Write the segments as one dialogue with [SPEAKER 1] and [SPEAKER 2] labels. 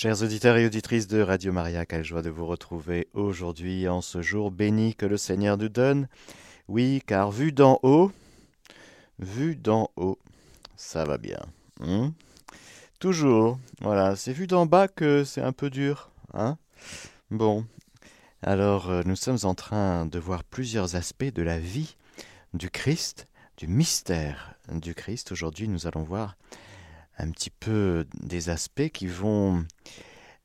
[SPEAKER 1] Chers auditeurs et auditrices de Radio Maria, quelle joie de vous retrouver aujourd'hui en ce jour béni que le Seigneur nous donne. Oui, car vu d'en haut, vu d'en haut, ça va bien. Hein? Toujours, voilà, c'est vu d'en bas que c'est un peu dur. Hein? Bon, alors euh, nous sommes en train de voir plusieurs aspects de la vie du Christ, du mystère du Christ. Aujourd'hui, nous allons voir un petit peu des aspects qui vont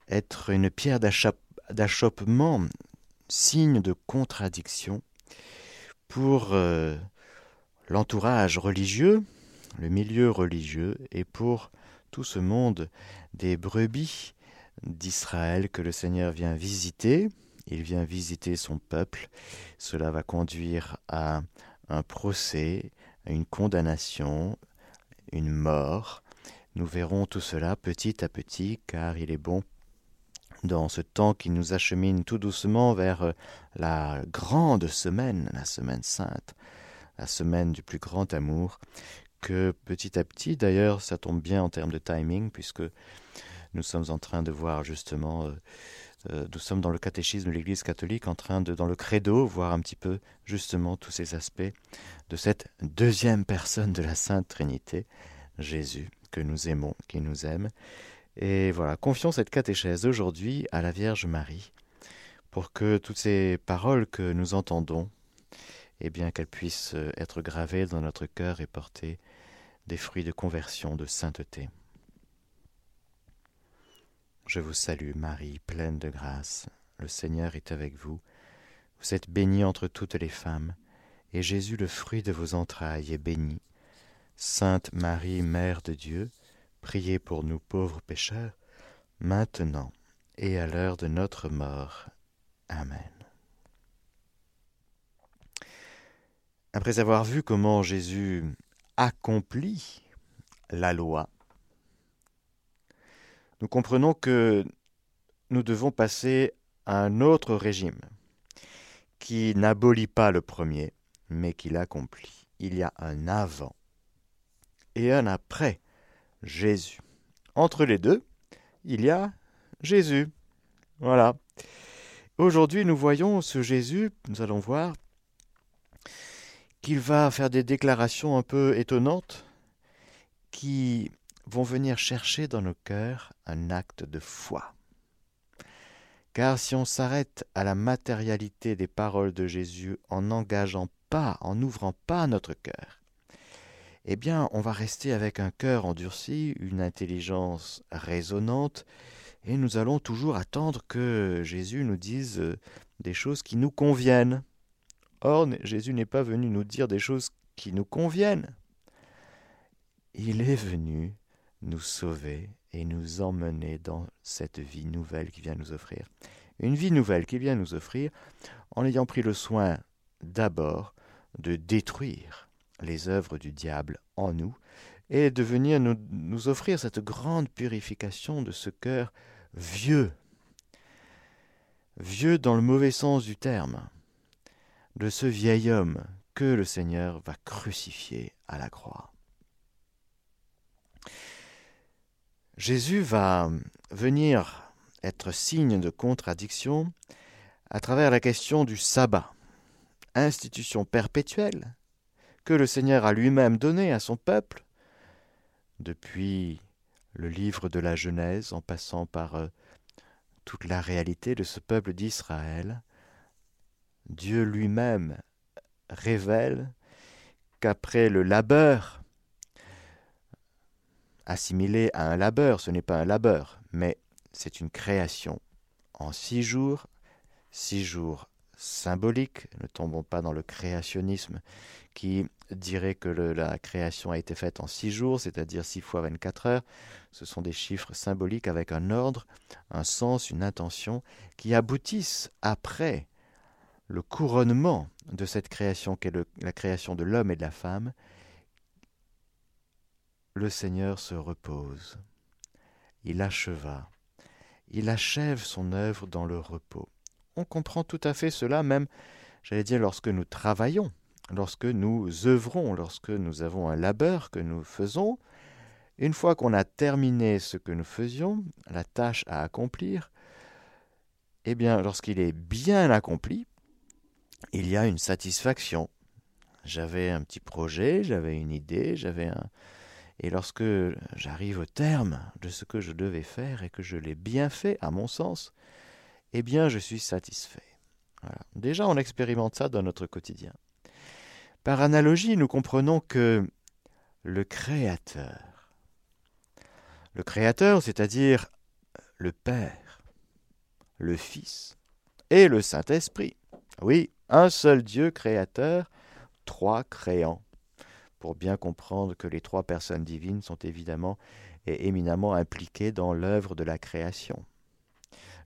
[SPEAKER 1] être une pierre d'achoppement, signe de contradiction pour euh, l'entourage religieux, le milieu religieux, et pour tout ce monde des brebis d'Israël que le Seigneur vient visiter. Il vient visiter son peuple. Cela va conduire à un procès, à une condamnation, une mort, nous verrons tout cela petit à petit, car il est bon, dans ce temps qui nous achemine tout doucement vers euh, la grande semaine, la semaine sainte, la semaine du plus grand amour, que petit à petit, d'ailleurs, ça tombe bien en termes de timing, puisque nous sommes en train de voir justement, euh, euh, nous sommes dans le catéchisme de l'Église catholique, en train de, dans le credo, voir un petit peu justement tous ces aspects de cette deuxième personne de la Sainte Trinité, Jésus que nous aimons, qui nous aime. Et voilà, confions cette catéchèse aujourd'hui à la Vierge Marie, pour que toutes ces paroles que nous entendons, eh bien qu'elles puissent être gravées dans notre cœur et porter des fruits de conversion, de sainteté. Je vous salue Marie, pleine de grâce, le Seigneur est avec vous. Vous êtes bénie entre toutes les femmes, et Jésus, le fruit de vos entrailles, est béni. Sainte Marie, Mère de Dieu, priez pour nous pauvres pécheurs, maintenant et à l'heure de notre mort. Amen. Après avoir vu comment Jésus accomplit la loi, nous comprenons que nous devons passer à un autre régime qui n'abolit pas le premier, mais qui l'accomplit. Il y a un avant et un après Jésus. Entre les deux, il y a Jésus. Voilà. Aujourd'hui, nous voyons ce Jésus, nous allons voir qu'il va faire des déclarations un peu étonnantes qui vont venir chercher dans nos cœurs un acte de foi. Car si on s'arrête à la matérialité des paroles de Jésus en n'engageant pas, en n'ouvrant pas notre cœur, eh bien, on va rester avec un cœur endurci, une intelligence raisonnante, et nous allons toujours attendre que Jésus nous dise euh, des choses qui nous conviennent. Or, Jésus n'est pas venu nous dire des choses qui nous conviennent. Il est venu nous sauver et nous emmener dans cette vie nouvelle qu'il vient nous offrir. Une vie nouvelle qu'il vient nous offrir en ayant pris le soin d'abord de détruire les œuvres du diable en nous, et de venir nous, offrir cette grande purification de ce cœur vieux, vieux dans le mauvais sens du terme, de ce vieil homme que le Seigneur va crucifier à la croix. Jésus va venir être signe de contradiction à travers la question du sabbat, institution perpétuelle que le Seigneur a lui-même donné à son peuple, depuis le livre de la Genèse, en passant par euh, toute la réalité de ce peuple d'Israël, Dieu lui-même révèle qu'après le labeur, assimilé à un labeur, ce n'est pas un labeur, mais c'est une création. En six jours, six jours symboliques, ne tombons pas dans le créationnisme qui dirait que la création a été faite en six jours, c'est-à-dire six fois 24 heures. Ce sont des chiffres symboliques avec un ordre, un sens, une intention, qui aboutissent après le couronnement de cette création qu'est la création de l'homme et de la femme. Le Seigneur se repose. Il acheva. Il achève son œuvre dans le repos. On comprend tout à fait cela même, j'allais dire, lorsque nous travaillons lorsque nous œuvrons, lorsque nous avons un labeur que nous faisons, une fois qu'on a terminé ce que nous faisions, la tâche à accomplir, eh bien, lorsqu'il est bien accompli, il y a une satisfaction. J'avais un petit projet, j'avais une idée, j'avais un... Et lorsque j'arrive au terme de ce que je devais faire et que je l'ai bien fait, à mon sens, eh bien, je suis satisfait. Déjà, on expérimente ça dans notre quotidien. Par analogie, nous comprenons que le Créateur, le Créateur, c'est-à-dire le Père, le Fils et le Saint-Esprit, oui, un seul Dieu créateur, trois créants, pour bien comprendre que les trois personnes divines sont évidemment et éminemment impliquées dans l'œuvre de la création.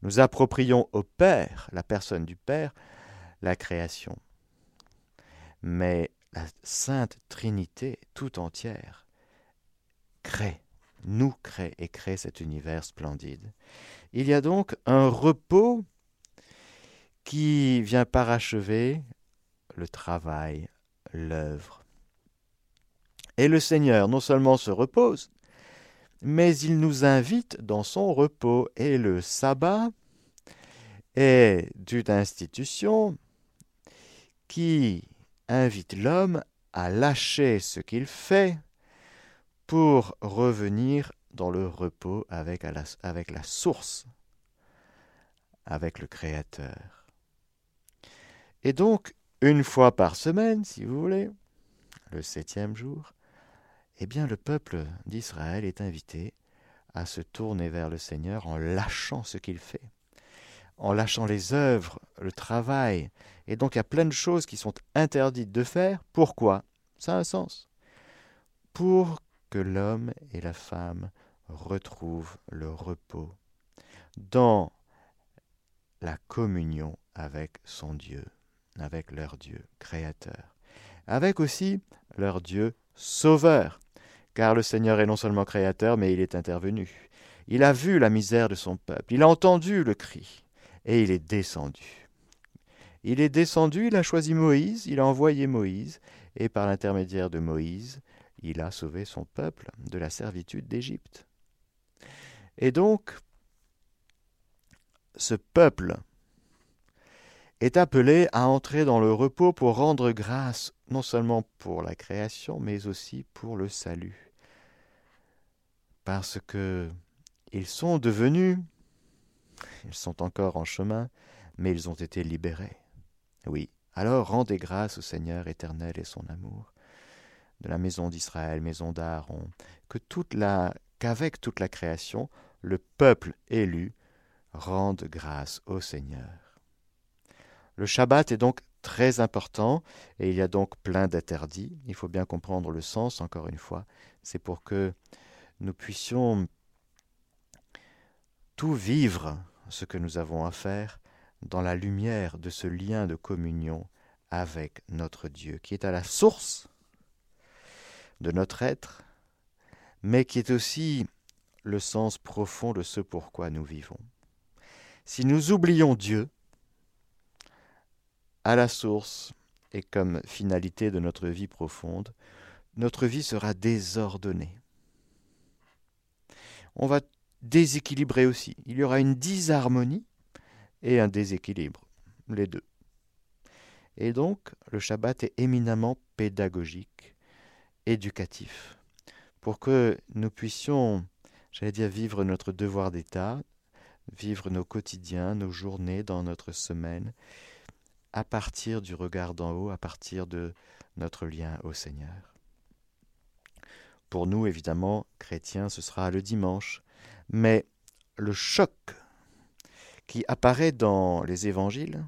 [SPEAKER 1] Nous approprions au Père, la personne du Père, la création. Mais la Sainte Trinité tout entière crée, nous crée et crée cet univers splendide. Il y a donc un repos qui vient parachever le travail, l'œuvre. Et le Seigneur non seulement se repose, mais il nous invite dans son repos. Et le sabbat est d'une institution qui invite l'homme à lâcher ce qu'il fait pour revenir dans le repos avec, la, avec la source, avec le Créateur. Et donc, une fois par semaine, si vous voulez, le septième jour, eh bien le peuple d'Israël est invité à se tourner vers le Seigneur en lâchant ce qu'il fait, en lâchant les œuvres, le travail. Et donc il y a plein de choses qui sont interdites de faire. Pourquoi? Ça a un sens. Pour que l'homme et la femme retrouvent le repos dans la communion avec son Dieu, avec leur Dieu créateur, avec aussi leur Dieu sauveur car le Seigneur est non seulement créateur, mais il est intervenu. Il a vu la misère de son peuple, il a entendu le cri, et il est descendu. Il est descendu, il a choisi Moïse, il a envoyé Moïse, et par l'intermédiaire de Moïse, il a sauvé son peuple de la servitude d'Égypte. Et donc, ce peuple est appelé à entrer dans le repos pour rendre grâce non seulement pour la création, mais aussi pour le salut parce que ils sont devenus, ils sont encore en chemin, mais ils ont été libérés. Oui, alors rendez grâce au Seigneur éternel et son amour, de la maison d'Israël, maison d'Aaron, que toute la, qu'avec toute la création, le peuple élu rende grâce au Seigneur. Le Shabbat est donc très important et il y a donc plein d'interdits. Il faut bien comprendre le sens, encore une fois. C'est pour que nous puissions tout vivre ce que nous avons à faire dans la lumière de ce lien de communion avec notre Dieu, qui est à la source de notre être, mais qui est aussi le sens profond de ce pourquoi nous vivons. Si nous oublions Dieu, à la source et comme finalité de notre vie profonde, notre vie sera désordonnée on va déséquilibrer aussi. Il y aura une disharmonie et un déséquilibre, les deux. Et donc, le Shabbat est éminemment pédagogique, éducatif, pour que nous puissions, j'allais dire, vivre notre devoir d'État, vivre nos quotidiens, nos journées dans notre semaine, à partir du regard d'en haut, à partir de notre lien au Seigneur. Pour nous, évidemment, chrétiens, ce sera le dimanche. Mais le choc qui apparaît dans les évangiles,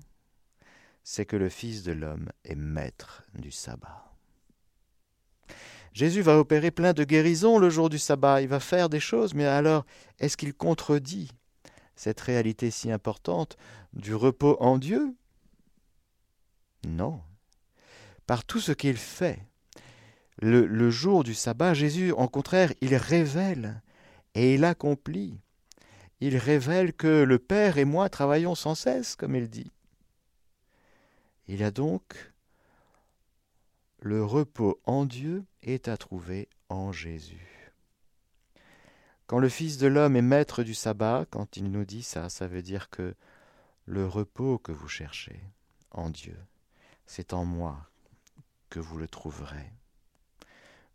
[SPEAKER 1] c'est que le Fils de l'homme est maître du sabbat. Jésus va opérer plein de guérisons le jour du sabbat, il va faire des choses, mais alors est-ce qu'il contredit cette réalité si importante du repos en Dieu? Non. Par tout ce qu'il fait, le, jour du sabbat, Jésus, en contraire, il révèle et il accomplit. Il révèle que le Père et moi travaillons sans cesse, comme il dit. Il y a donc le repos en Dieu est à trouver en Jésus. Quand le Fils de l'homme est maître du sabbat, quand il nous dit ça, ça veut dire que le repos que vous cherchez en Dieu, c'est en moi que vous le trouverez.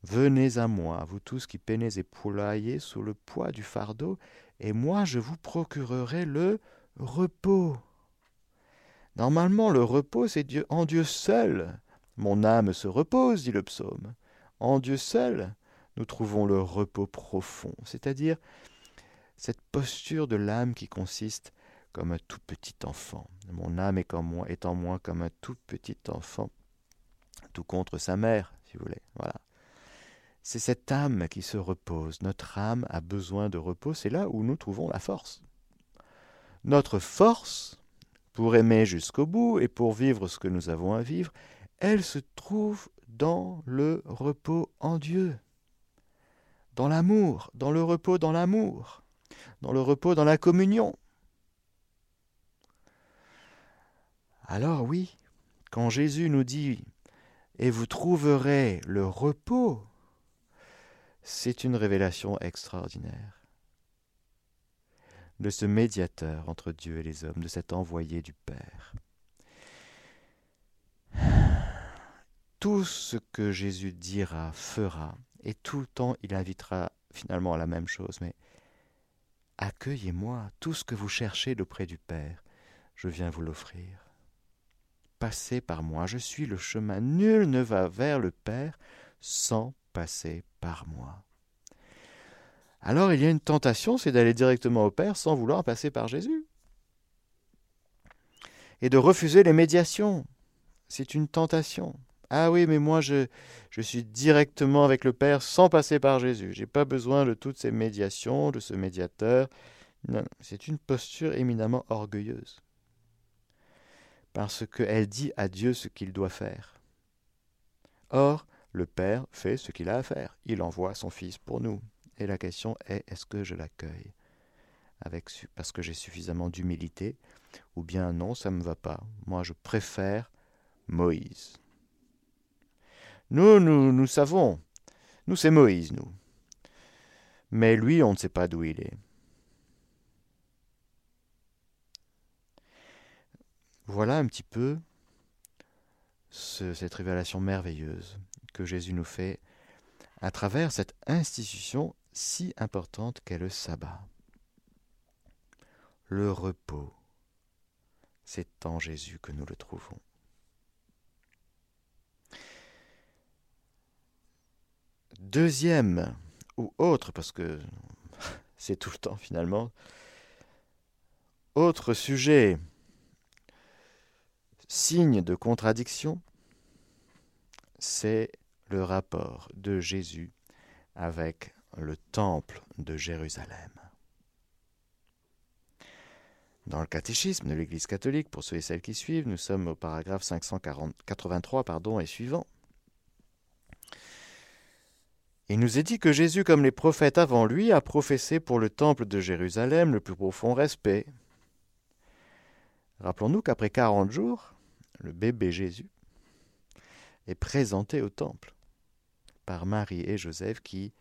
[SPEAKER 1] Venez à moi, vous tous qui peinez et poulaillez sous le poids du fardeau, et moi je vous procurerai le repos. Normalement, le repos, c'est Dieu, en Dieu seul. Mon âme se repose, dit le psaume. En Dieu seul, nous trouvons le repos profond, c'est-à-dire cette posture de l'âme qui consiste comme un tout petit enfant. Mon âme est, en moi, est en moi comme un tout petit enfant, tout contre sa mère, si vous voulez. Voilà. C'est cette âme qui se repose. Notre âme a besoin de repos. C'est là où nous trouvons la force. Notre force, pour aimer jusqu'au bout et pour vivre ce que nous avons à vivre, elle se trouve dans le repos en Dieu dans l'amour, dans le repos dans l'amour, dans le repos dans la communion. Alors oui, quand Jésus nous dit et vous trouverez le repos, c'est une révélation extraordinaire de ce médiateur entre Dieu et les hommes, de cet envoyé du Père. Tout ce que Jésus dira, fera, et tout le temps, il invitera finalement à la même chose. Mais accueillez-moi, tout ce que vous cherchez d'auprès du Père, je viens vous l'offrir. Passez par moi, je suis le chemin. Nul ne va vers le Père sans passer par. Alors il y a une tentation, c'est d'aller directement au Père sans vouloir passer par Jésus. Et de refuser les médiations. C'est une tentation. Ah oui, mais moi je, je suis directement avec le Père sans passer par Jésus. Je n'ai pas besoin de toutes ces médiations, de ce médiateur. Non, c'est une posture éminemment orgueilleuse. Parce qu'elle dit à Dieu ce qu'il doit faire. Or, le Père fait ce qu'il a à faire. Il envoie son Fils pour nous. Et la question est, est-ce que je l'accueille? Parce que j'ai suffisamment d'humilité Ou bien non, ça ne me va pas. Moi, je préfère Moïse. Nous, nous, nous savons. Nous, c'est Moïse, nous. Mais lui, on ne sait pas d'où il est. Voilà un petit peu cette révélation merveilleuse que Jésus nous fait à travers cette institution si importante qu'est le sabbat. Le repos, c'est en Jésus que nous le trouvons. Deuxième ou autre, parce que c'est tout le temps finalement, autre sujet, signe de contradiction, c'est le rapport de Jésus avec le temple de Jérusalem. Dans le catéchisme de l'Église catholique, pour ceux et celles qui suivent, nous sommes au paragraphe 583 pardon, et suivant. Il nous est dit que Jésus, comme les prophètes avant lui, a professé pour le temple de Jérusalem le plus profond respect. Rappelons-nous qu'après quarante jours, le bébé Jésus est présenté au temple par Marie et Joseph qui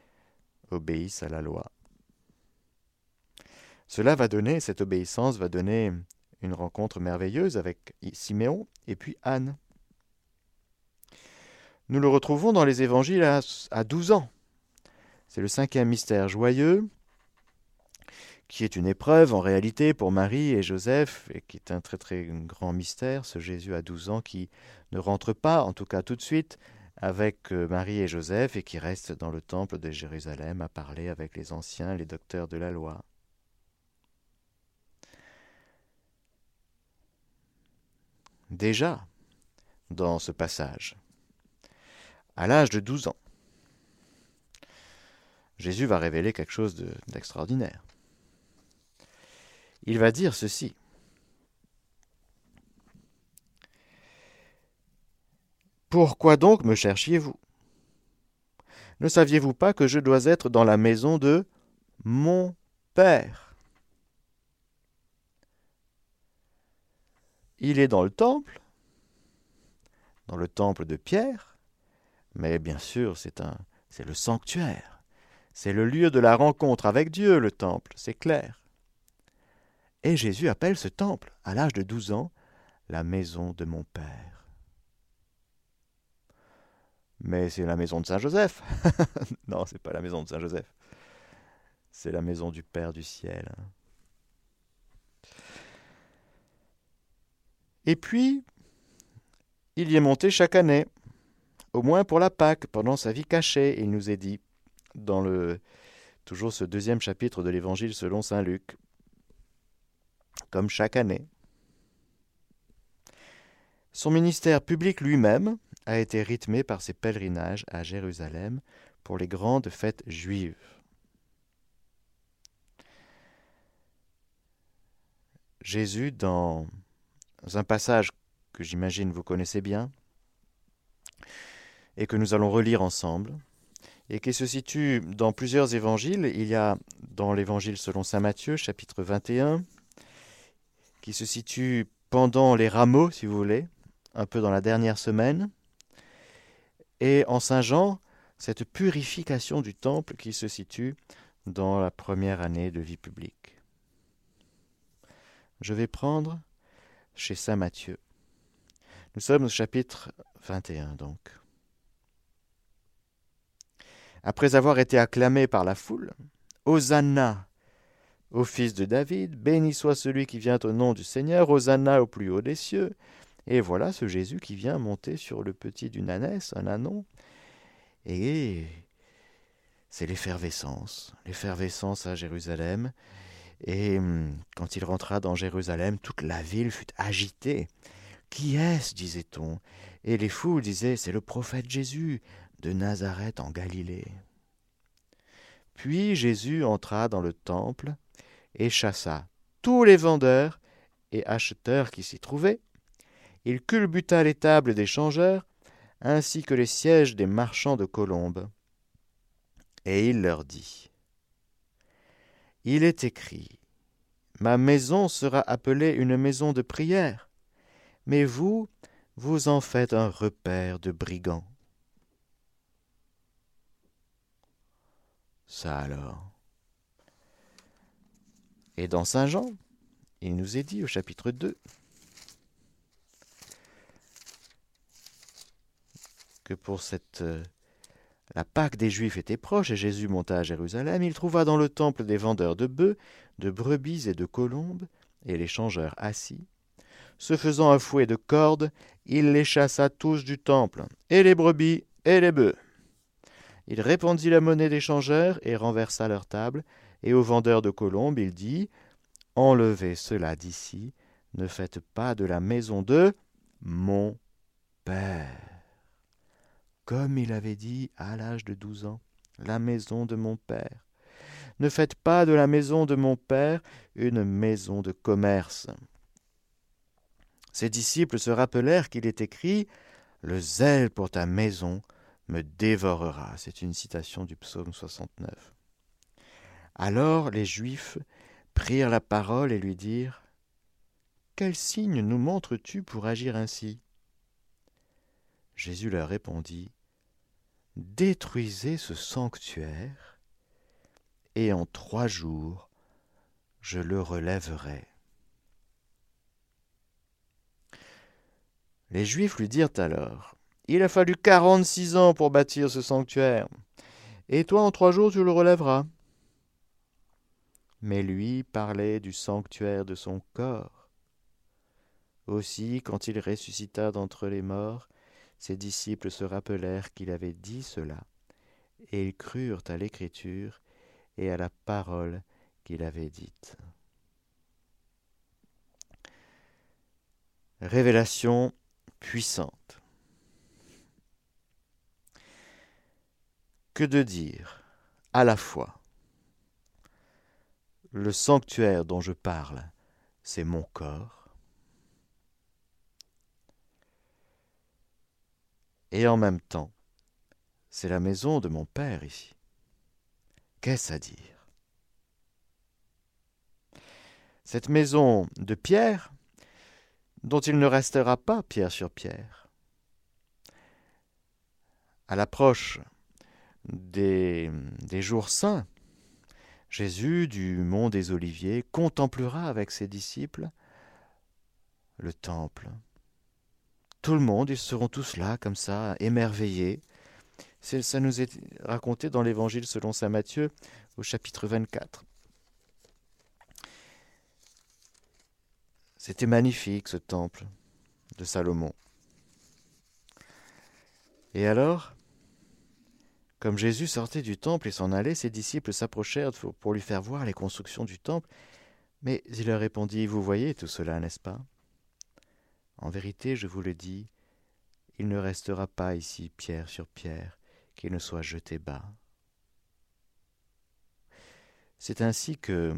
[SPEAKER 1] obéissent à la loi. Cela va donner, cette obéissance va donner une rencontre merveilleuse avec Siméon et puis Anne. Nous le retrouvons dans les évangiles à, 12 ans. C'est le cinquième mystère joyeux, qui est une épreuve en réalité pour Marie et Joseph, et qui est un très très grand mystère, ce Jésus à 12 ans qui ne rentre pas, en tout cas tout de suite, avec euh, Marie et Joseph, et qui reste dans le temple de Jérusalem à parler avec les anciens, les docteurs de la loi. Déjà, dans ce passage, à l'âge de 12 ans. Jésus va révéler quelque chose d'extraordinaire. Il va dire ceci. Pourquoi donc me cherchiez-vous? Ne saviez-vous pas que je dois être dans la maison de mon Père? Il est dans le temple, dans le temple de Pierre, mais bien sûr, c'est un, c'est le sanctuaire. C'est le lieu de la rencontre avec Dieu, le temple, c'est clair. Et Jésus appelle ce temple, à l'âge de douze ans, la maison de mon Père. Mais c'est la maison de Saint Joseph. non, c'est pas la maison de Saint Joseph. C'est la maison du Père du ciel. Et puis, il y est monté chaque année, au moins pour la Pâque, pendant sa vie cachée, il nous est dit, dans le toujours ce deuxième chapitre de l'Évangile selon Saint Luc, comme chaque année. Son ministère public lui-même a été rythmé par ses pèlerinages à Jérusalem pour les grandes fêtes juives. Jésus, dans un passage que j'imagine vous connaissez bien, et que nous allons relire ensemble, et qui se situe dans plusieurs évangiles. Il y a dans l'évangile selon Saint Matthieu, chapitre 21, qui se situe pendant les rameaux, si vous voulez, un peu dans la dernière semaine, et en Saint Jean, cette purification du temple qui se situe dans la première année de vie publique. Je vais prendre chez Saint Matthieu. Nous sommes au chapitre 21 donc. Après avoir été acclamé par la foule, Hosanna au fils de David, béni soit celui qui vient au nom du Seigneur, Hosanna au plus haut des cieux. Et voilà ce Jésus qui vient monter sur le petit d'une ânesse, un anon. Et c'est l'effervescence, l'effervescence à Jérusalem. Et hum, quand il rentra dans Jérusalem, toute la ville fut agitée. Qui est-ce disait-on? Et les foules disaient C'est le prophète Jésus de Nazareth en Galilée. Puis Jésus entra dans le temple et chassa tous les vendeurs et acheteurs qui s'y trouvaient. Il culbuta les tables des changeurs, ainsi que les sièges des marchands de colombes. Et il leur dit Il est écrit Ma maison sera appelée une maison de prière, mais vous, vous en faites un repère de brigands. Ça alors. Et dans Saint Jean, il nous est dit au chapitre 2 que pour cette euh, la Pâque des Juifs était proche et Jésus monta à Jérusalem, il trouva dans le temple des vendeurs de bœufs, de brebis et de colombes, et les changeurs assis. Se faisant un fouet de cordes, il les chassa tous du temple, et les brebis et les bœufs. Il répandit la monnaie des changeurs et renversa leur table, et aux vendeurs de colombes il dit Enlevez cela d'ici, ne faites pas de la maison de mon Père. Comme il avait dit à l'âge de douze ans, la maison de mon Père. Ne faites pas de la maison de mon Père une maison de commerce. Ses disciples se rappelèrent qu'il est écrit Le zèle pour ta maison me dévorera. C'est une citation du psaume 69. Alors les Juifs prirent la parole et lui dirent Quel signe nous montres-tu pour agir ainsi? Jésus leur répondit Détruisez ce sanctuaire, et en trois jours je le relèverai. Les Juifs lui dirent alors il a fallu quarante-six ans pour bâtir ce sanctuaire. Et toi, en trois jours, tu le relèveras. Mais lui parlait du sanctuaire de son corps. Aussi, quand il ressuscita d'entre les morts, ses disciples se rappelèrent qu'il avait dit cela, et ils crurent à l'écriture et à la parole qu'il avait dite. Révélation puissante. Que de dire à la fois le sanctuaire dont je parle, c'est mon corps, et en même temps, c'est la maison de mon Père ici. Qu'est-ce à dire? Cette maison de pierre, dont il ne restera pas pierre sur pierre. À l'approche des, jours saints, Jésus du mont des Oliviers contemplera avec ses disciples le temple. Tout le monde, ils seront tous là, comme ça, émerveillés. Ça nous est raconté dans l'Évangile selon saint Matthieu au chapitre 24. C'était magnifique ce temple de Salomon. Et alors, comme Jésus sortait du temple et s'en allait, ses disciples s'approchèrent pour lui faire voir les constructions du temple. Mais il leur répondit, Vous voyez tout cela, n'est-ce pas? En vérité, je vous le dis, il ne restera pas ici pierre sur pierre, qu'il ne soit jeté bas. C'est ainsi que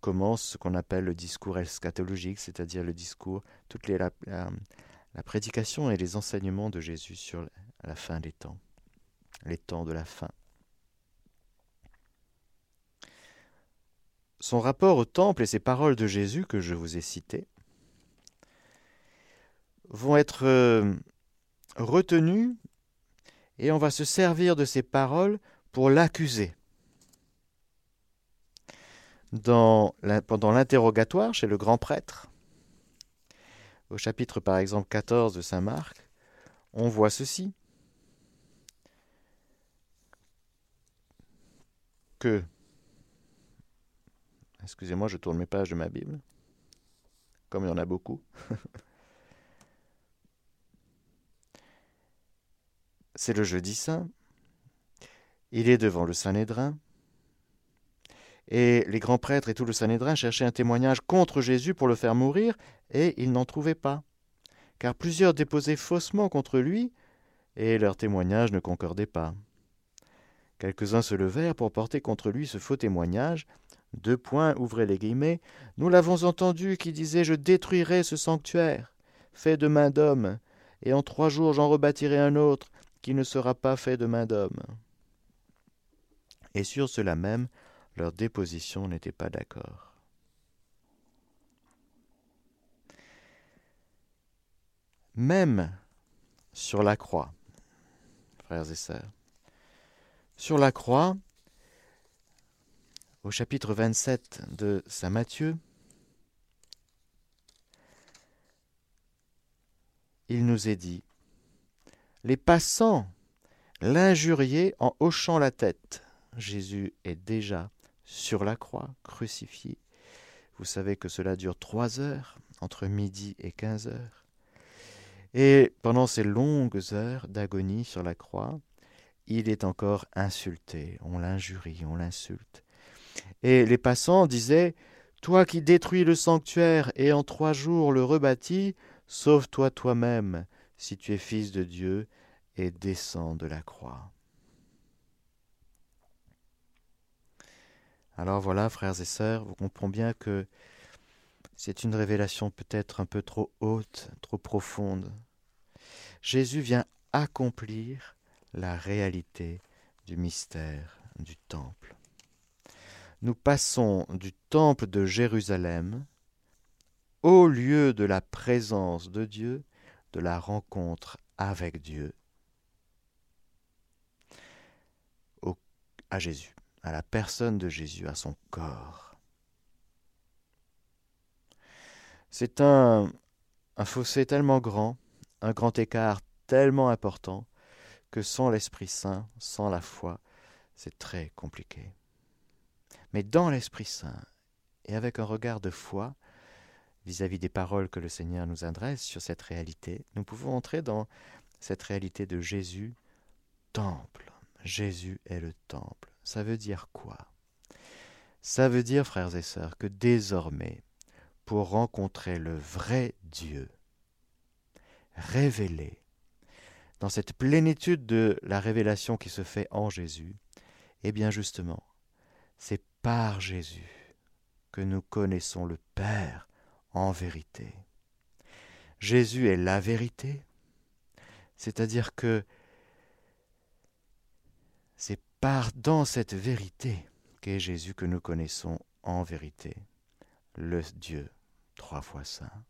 [SPEAKER 1] commence ce qu'on appelle le discours eschatologique, c'est-à-dire le discours, toute les, la, prédication et les enseignements de Jésus sur la fin des temps, les temps de la fin. Son rapport au temple et ces paroles de Jésus que je vous ai citées vont être euh, retenues et on va se servir de ces paroles pour l'accuser pendant l'interrogatoire chez le grand prêtre, au chapitre par exemple 14 de Saint Marc, on voit ceci. Excusez-moi, je tourne mes pages de ma Bible, comme il y en a beaucoup. C'est le jeudi saint. Il est devant le Saint-Nédrin. Et les grands prêtres et tout le Sanhédrin cherchaient un témoignage contre Jésus pour le faire mourir, et ils n'en trouvaient pas. Car plusieurs déposaient faussement contre lui, et leur témoignage ne concordait pas. Quelques-uns se levèrent pour porter contre lui ce faux témoignage. Deux points, ouvrez les guillemets. Nous l'avons entendu qui disait Je détruirai ce sanctuaire, fait de main d'homme, et en trois jours j'en rebâtirai un autre, qui ne sera pas fait de main d'homme. Et sur cela même, leur déposition n'était pas d'accord. Même sur la croix, frères et sœurs, sur la croix, au chapitre 27 de Saint Matthieu, il nous est dit, les passants l'injuriaient en hochant la tête. Jésus est déjà sur la croix, crucifié. Vous savez que cela dure trois heures, entre midi et quinze heures. Et pendant ces longues heures d'agonie sur la croix, il est encore insulté, on l'injurie, on l'insulte. Et les passants disaient Toi qui détruis le sanctuaire et en trois jours le rebâtis, sauve-toi toi-même, si tu es fils de Dieu, et descends de la croix. Alors voilà, frères et sœurs, vous comprenez bien que c'est une révélation peut-être un peu trop haute, trop profonde. Jésus vient accomplir la réalité du mystère du temple. Nous passons du temple de Jérusalem au lieu de la présence de Dieu, de la rencontre avec Dieu, à Jésus à la personne de Jésus, à son corps. C'est un, un fossé tellement grand, un grand écart tellement important, que sans l'Esprit Saint, sans la foi, c'est très compliqué. Mais dans l'Esprit Saint, et avec un regard de foi, vis-à-vis des paroles que le Seigneur nous adresse sur cette réalité, nous pouvons entrer dans cette réalité de Jésus, temple. Jésus est le temple ça veut dire quoi? Ça veut dire, frères et sœurs, que désormais, pour rencontrer le vrai Dieu, révélé, dans cette plénitude de la révélation qui se fait en Jésus, eh bien justement, c'est par Jésus que nous connaissons le Père en vérité. Jésus est la vérité, c'est-à-dire que c'est par dans cette vérité qu'est Jésus que nous connaissons en vérité, le Dieu trois fois saint.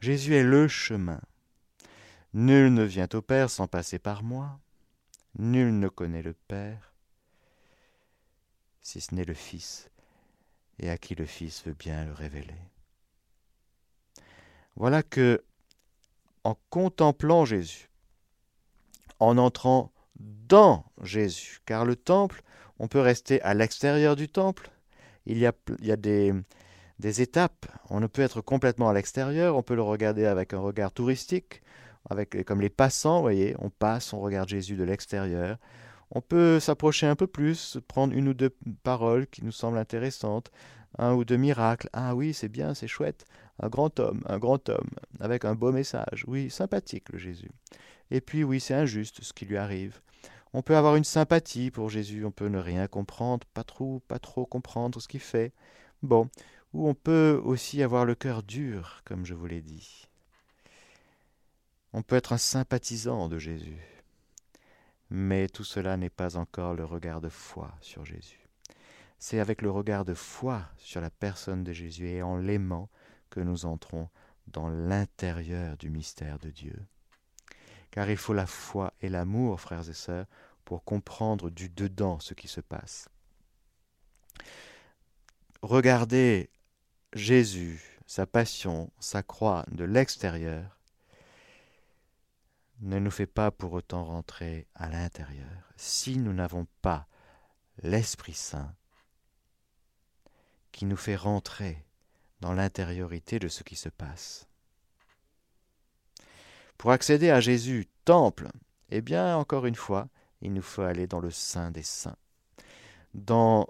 [SPEAKER 1] Jésus est le chemin. Nul ne vient au Père sans passer par moi. Nul ne connaît le Père, si ce n'est le Fils, et à qui le Fils veut bien le révéler. Voilà que, en contemplant Jésus, en entrant dans Jésus, car le temple, on peut rester à l'extérieur du temple, il y a, des étapes, on ne peut être complètement à l'extérieur, on peut le regarder avec un regard touristique, comme les passants, vous voyez, on passe, on regarde Jésus de l'extérieur, on peut s'approcher un peu plus, prendre une ou deux paroles qui nous semblent intéressantes, un ou deux miracles. Ah oui, c'est bien, c'est chouette. Un grand homme, un grand homme, avec un beau message. Oui, sympathique le Jésus. Et puis oui, c'est injuste ce qui lui arrive. On peut avoir une sympathie pour Jésus, on peut ne rien comprendre, pas trop, pas trop comprendre ce qu'il fait. Bon, ou on peut aussi avoir le cœur dur, comme je vous l'ai dit. On peut être un sympathisant de Jésus. Mais tout cela n'est pas encore le regard de foi sur Jésus. C'est avec le regard de foi sur la personne de Jésus et en l'aimant que nous entrons dans l'intérieur du mystère de Dieu. Car il faut la foi et l'amour, frères et sœurs, pour comprendre du dedans ce qui se passe. Regardez Jésus, sa passion, sa croix de l'extérieur, ne nous fait pas pour autant rentrer à l'intérieur si nous n'avons pas l'Esprit Saint qui nous fait rentrer dans l'intériorité de ce qui se passe. Pour accéder à Jésus, temple, eh bien, encore une fois, il nous faut aller dans le Saint des Saints. Dans,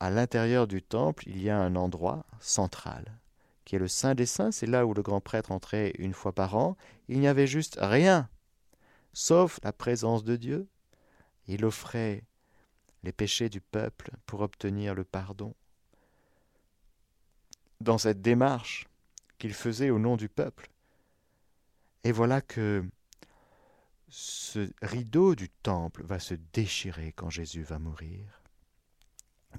[SPEAKER 1] à l'intérieur du temple, il y a un endroit central, qui est le Saint des Saints, c'est là où le grand prêtre entrait une fois par an. Il n'y avait juste rien sauf la présence de Dieu. Il offrait les péchés du peuple pour obtenir le pardon. Dans cette démarche qu'il faisait au nom du peuple. Et voilà que ce rideau du temple va se déchirer quand Jésus va mourir,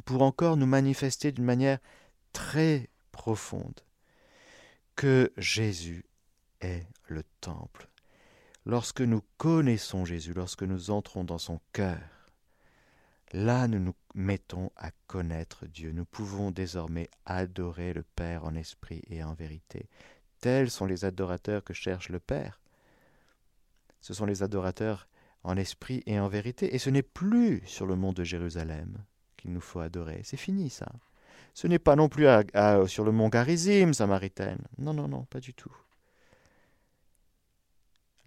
[SPEAKER 1] pour encore nous manifester d'une manière très profonde que Jésus est le temple Lorsque nous connaissons Jésus, lorsque nous entrons dans son cœur, là nous nous mettons à connaître Dieu. Nous pouvons désormais adorer le Père en esprit et en vérité. Tels sont les adorateurs que cherche le Père. Ce sont les adorateurs en esprit et en vérité. Et ce n'est plus sur le mont de Jérusalem qu'il nous faut adorer. C'est fini ça. Ce n'est pas non plus sur le mont Garizim, Samaritaine. Non, non, non, pas du tout.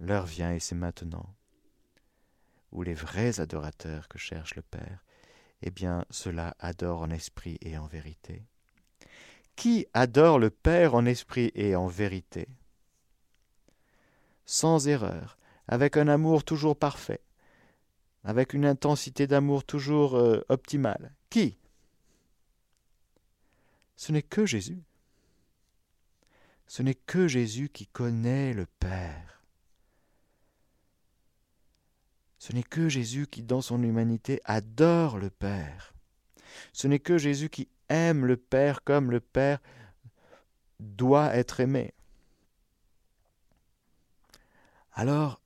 [SPEAKER 1] L'heure vient et c'est maintenant, où les vrais adorateurs que cherche le Père, eh bien, cela adore en esprit et en vérité. Qui adore le Père en esprit et en vérité? Sans erreur, avec un amour toujours parfait, avec une intensité d'amour toujours euh, optimale. Qui? Ce n'est que Jésus. Ce n'est que Jésus qui connaît le Père. Ce n'est que Jésus qui, dans son humanité, adore le Père. Ce n'est que Jésus qui aime le Père comme le Père doit être aimé. Alors,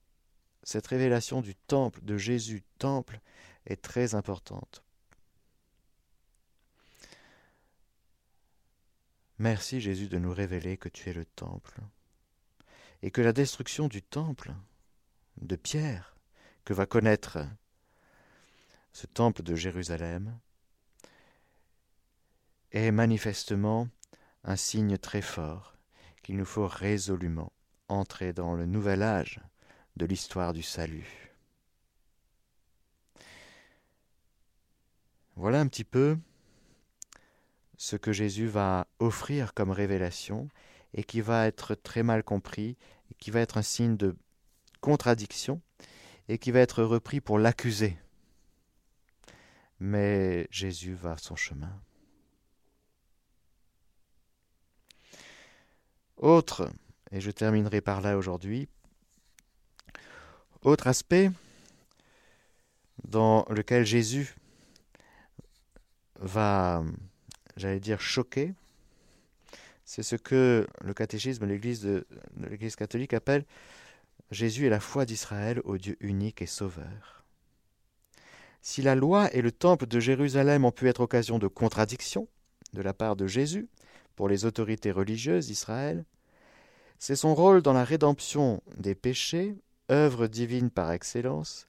[SPEAKER 1] cette révélation du temple, de Jésus temple, est très importante. Merci Jésus de nous révéler que tu es le temple et que la destruction du temple de Pierre que va connaître ce temple de Jérusalem est manifestement un signe très fort qu'il nous faut résolument entrer dans le nouvel âge de l'histoire du salut. Voilà un petit peu ce que Jésus va offrir comme révélation et qui va être très mal compris et qui va être un signe de contradiction et qui va être repris pour l'accuser. Mais Jésus va son chemin. Autre, et je terminerai par là aujourd'hui, autre aspect dans lequel Jésus va, j'allais dire, choquer, c'est ce que le catéchisme de l'Église, catholique appelle Jésus est la foi d'Israël au Dieu unique et sauveur. Si la loi et le temple de Jérusalem ont pu être occasion de contradiction de la part de Jésus pour les autorités religieuses d'Israël, c'est son rôle dans la rédemption des péchés, œuvre divine par excellence,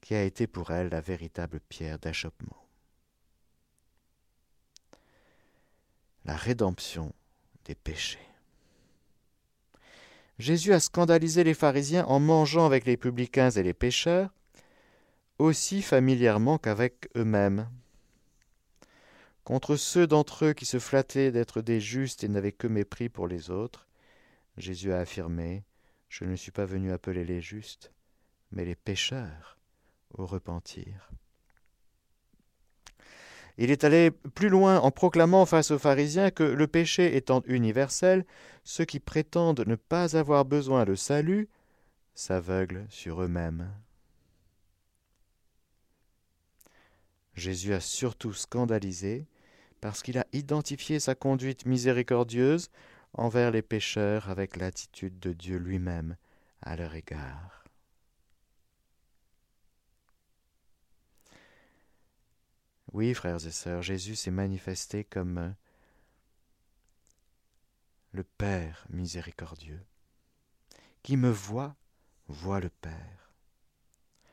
[SPEAKER 1] qui a été pour elle la véritable pierre d'achoppement. La rédemption des péchés. Jésus a scandalisé les pharisiens en mangeant avec les publicains et les pécheurs, aussi familièrement qu'avec eux-mêmes. Contre ceux d'entre eux qui se flattaient d'être des justes et n'avaient que mépris pour les autres, Jésus a affirmé Je ne suis pas venu appeler les justes, mais les pécheurs au repentir. Il est allé plus loin en proclamant face aux pharisiens que le péché étant universel, ceux qui prétendent ne pas avoir besoin de salut s'aveuglent sur eux-mêmes. Jésus a surtout scandalisé parce qu'il a identifié sa conduite miséricordieuse envers les pécheurs avec l'attitude de Dieu lui-même à leur égard. Oui, frères et sœurs, Jésus s'est manifesté comme euh, le Père miséricordieux. Qui me voit, voit le Père.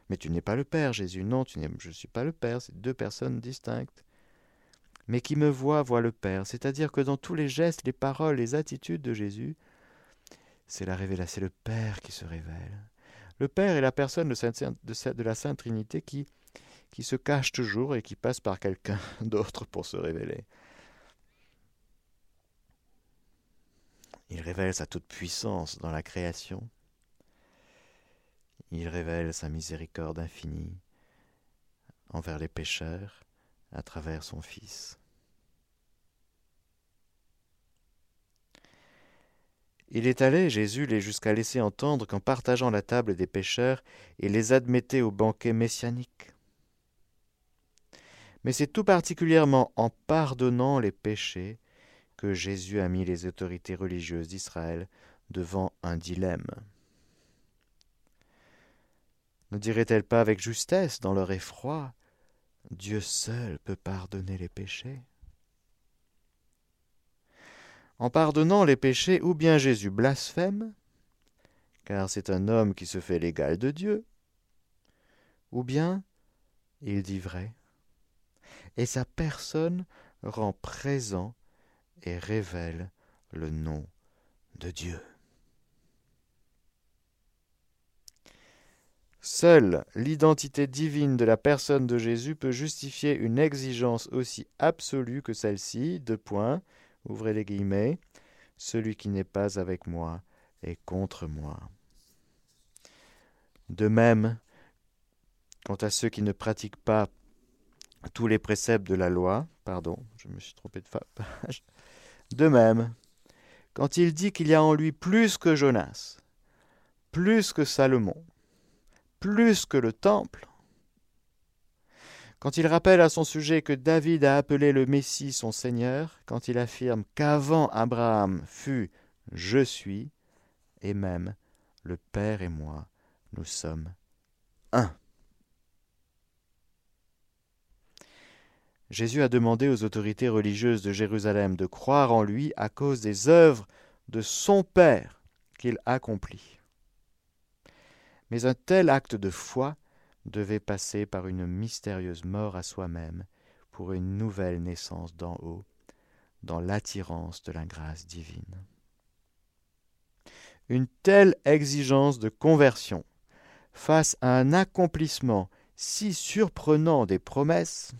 [SPEAKER 1] Mais tu n'es pas le Père, Jésus. Non, je ne suis pas le Père, c'est deux personnes distinctes. Mais qui me voit, voit le Père. C'est-à-dire que dans tous les gestes, les paroles, les attitudes de Jésus, c'est la révélation, c'est le Père qui se révèle. Le Père est la personne de la Sainte Trinité qui qui se cache toujours et qui passe par quelqu'un d'autre pour se révéler. Il révèle sa toute-puissance dans la création. Il révèle sa miséricorde infinie envers les pécheurs à travers son Fils. Il est allé, Jésus, les jusqu'à laisser entendre qu'en partageant la table des pécheurs, il les admettait au banquet messianique mais c'est tout particulièrement en pardonnant les péchés que Jésus a mis les autorités religieuses d'Israël devant un dilemme. Ne dirait-elle pas avec justesse, dans leur effroi, Dieu seul peut pardonner les péchés En pardonnant les péchés, ou bien Jésus blasphème, car c'est un homme qui se fait l'égal de Dieu, ou bien il dit vrai et sa personne rend présent et révèle le nom de Dieu. Seule l'identité divine de la personne de Jésus peut justifier une exigence aussi absolue que celle-ci, deux points, ouvrez les guillemets, celui qui n'est pas avec moi est contre moi. De même, quant à ceux qui ne pratiquent pas tous les préceptes de la loi, pardon, je me suis trompé de page. De même, quand il dit qu'il y a en lui plus que Jonas, plus que Salomon, plus que le temple, quand il rappelle à son sujet que David a appelé le Messie son Seigneur, quand il affirme qu'avant Abraham fut Je suis, et même le Père et moi, nous sommes un. Jésus a demandé aux autorités religieuses de Jérusalem de croire en lui à cause des œuvres de son Père qu'il accomplit. Mais un tel acte de foi devait passer par une mystérieuse mort à soi-même pour une nouvelle naissance d'en haut, dans l'attirance de la grâce divine. Une telle exigence de conversion face à un accomplissement si surprenant des promesses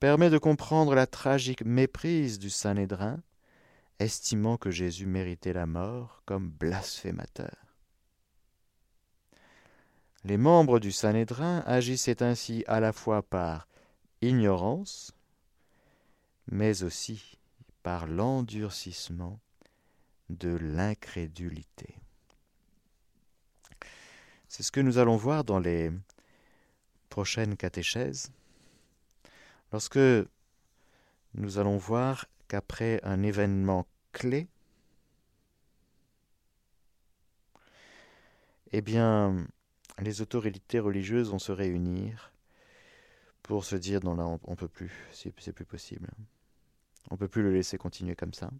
[SPEAKER 1] permet de comprendre la tragique méprise du Sanhédrin, estimant que Jésus méritait la mort comme blasphémateur. Les membres du Sanhédrin agissaient ainsi à la fois par ignorance, mais aussi par l'endurcissement de l'incrédulité. C'est ce que nous allons voir dans les prochaines catéchèses. Lorsque nous allons voir qu'après un événement clé, eh bien, les autorités religieuses vont se réunir pour se dire non là on, ne peut plus, c'est plus possible. On ne peut plus le laisser continuer comme ça.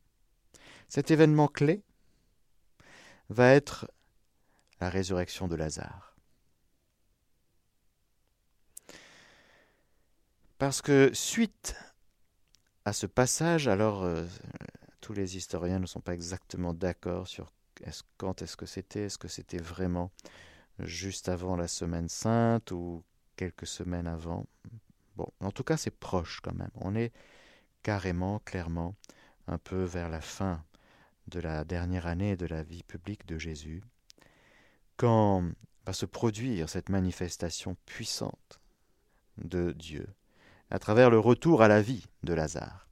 [SPEAKER 1] Cet événement clé va être la résurrection de Lazare. Parce que suite à ce passage, alors euh, tous les historiens ne sont pas exactement d'accord sur quand est-ce que c'était, est-ce que c'était vraiment juste avant la semaine sainte ou quelques semaines avant. Bon, en tout cas, c'est proche quand même. On est carrément, clairement, un peu vers la fin de la dernière année de la vie publique de Jésus, quand va se produire cette manifestation puissante de Dieu à travers le retour à la vie de Lazare.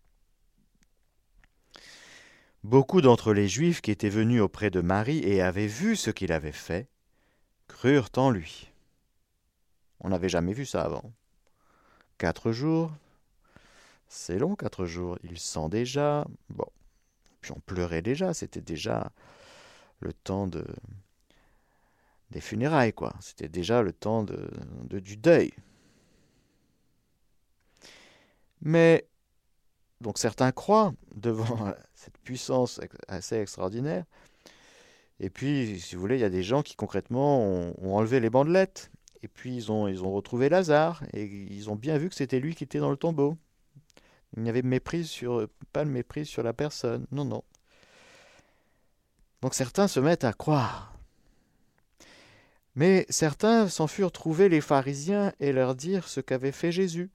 [SPEAKER 1] Beaucoup d'entre les Juifs qui étaient venus auprès de Marie et avaient vu ce qu'il avait fait, crurent en lui. On n'avait jamais vu ça avant. Quatre jours, c'est long, quatre jours. Il sent déjà. Bon. Puis on pleurait déjà. C'était déjà le temps de des funérailles, quoi. C'était déjà le temps de, de, du deuil. Mais donc certains croient devant cette puissance assez extraordinaire. Et puis, si vous voulez, il y a des gens qui concrètement ont, enlevé les bandelettes. Et puis ils ont, ils ont retrouvé Lazare et ils ont bien vu que c'était lui qui était dans le tombeau. Il n'y avait pas de mépris sur la personne. Non, non. Donc certains se mettent à croire. Mais certains s'en furent trouver les pharisiens et leur dire ce qu'avait fait Jésus.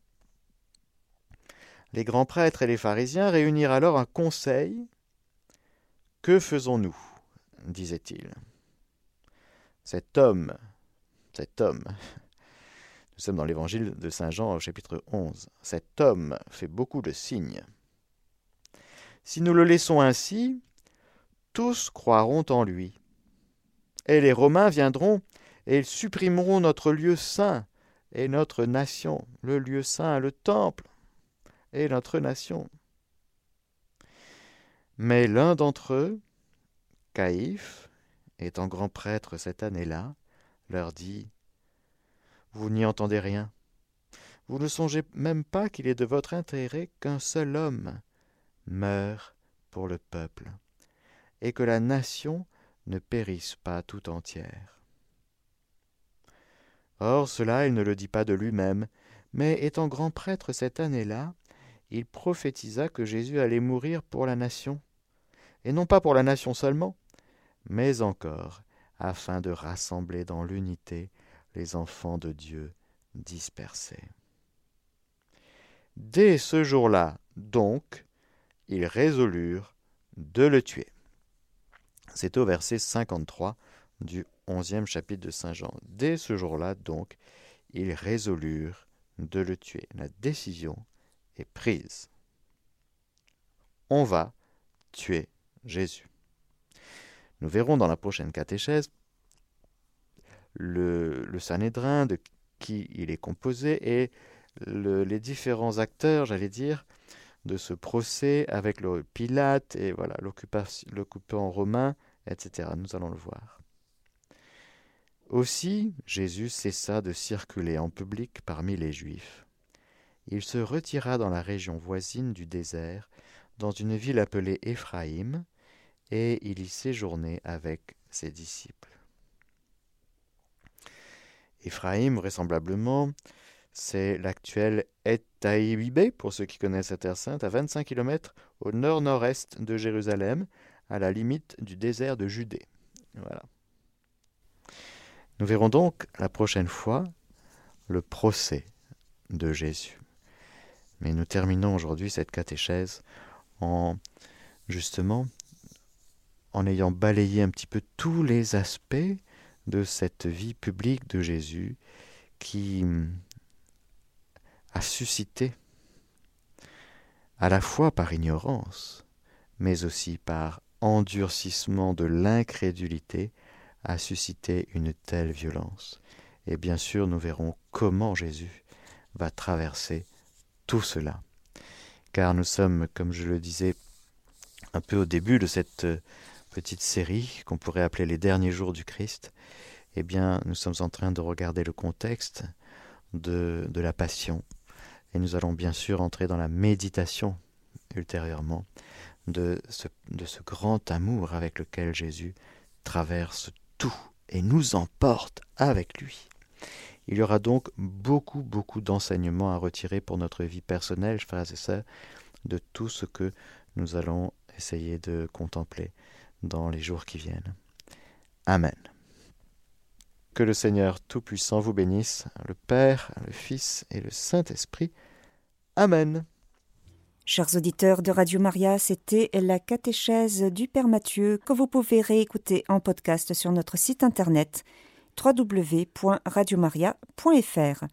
[SPEAKER 1] Les grands prêtres et les pharisiens réunirent alors un conseil. Que faisons-nous? disait-il. Cet homme, cet homme, nous sommes dans l'évangile de Saint Jean au chapitre 11, cet homme fait beaucoup de signes. Si nous le laissons ainsi, tous croiront en lui. Et les Romains viendront et ils supprimeront notre lieu saint et notre nation, le lieu saint, le temple, et notre nation. Mais l'un d'entre eux, Caïphe, étant grand prêtre cette année-là, leur dit Vous n'y entendez rien. Vous ne songez même pas qu'il est de votre intérêt qu'un seul homme meure pour le peuple, et que la nation ne périsse pas tout entière. Or cela il ne le dit pas de lui-même, mais étant grand prêtre cette année-là, il prophétisa que Jésus allait mourir pour la nation, et non pas pour la nation seulement, mais encore afin de rassembler dans l'unité les enfants de Dieu dispersés. Dès ce jour-là, donc, ils résolurent de le tuer. C'est au verset 53 du onzième chapitre de Saint Jean. Dès ce jour-là, donc, ils résolurent de le tuer. La décision est prise. On va tuer Jésus. Nous verrons dans la prochaine catéchèse le, le Sanhédrin, de qui il est composé, et les différents acteurs, j'allais dire, de ce procès avec le Pilate et voilà l'occupant romain, etc. Nous allons le voir. Aussi, Jésus cessa de circuler en public parmi les Juifs il se retira dans la région voisine du désert, dans une ville appelée Éphraïm, et il y séjournait avec ses disciples. Éphraïm, vraisemblablement, c'est l'actuel Et pour ceux qui connaissent la Terre Sainte, à 25 km au nord-nord-est de Jérusalem, à la limite du désert de Judée. Nous verrons donc la prochaine fois le procès de Jésus. Mais nous terminons aujourd'hui cette catéchèse en justement en ayant balayé un petit peu tous les aspects de cette vie publique de Jésus qui hum, a suscité à la fois par ignorance, mais aussi par endurcissement de l'incrédulité, a suscité une telle violence. Et bien sûr, nous verrons comment Jésus va traverser tout cela. Car nous sommes, comme je le disais un peu au début de cette euh, petite série qu'on pourrait appeler les derniers jours du Christ, Eh bien, nous sommes en train de regarder le contexte de, de la passion. Et nous allons bien sûr entrer dans la méditation ultérieurement de ce, de ce grand amour avec lequel Jésus traverse tout et nous emporte avec lui. Il y aura donc beaucoup, beaucoup d'enseignements à retirer pour notre vie personnelle, frères et sœurs, de tout ce que nous allons essayer de contempler dans les jours qui viennent. Amen. Que le Seigneur Tout-Puissant vous bénisse, le Père, le Fils et le Saint-Esprit. Amen.
[SPEAKER 2] Chers auditeurs de Radio Maria, c'était la catéchèse du Père Mathieu que vous pouvez réécouter en podcast sur notre site internet www.radiomaria.fr.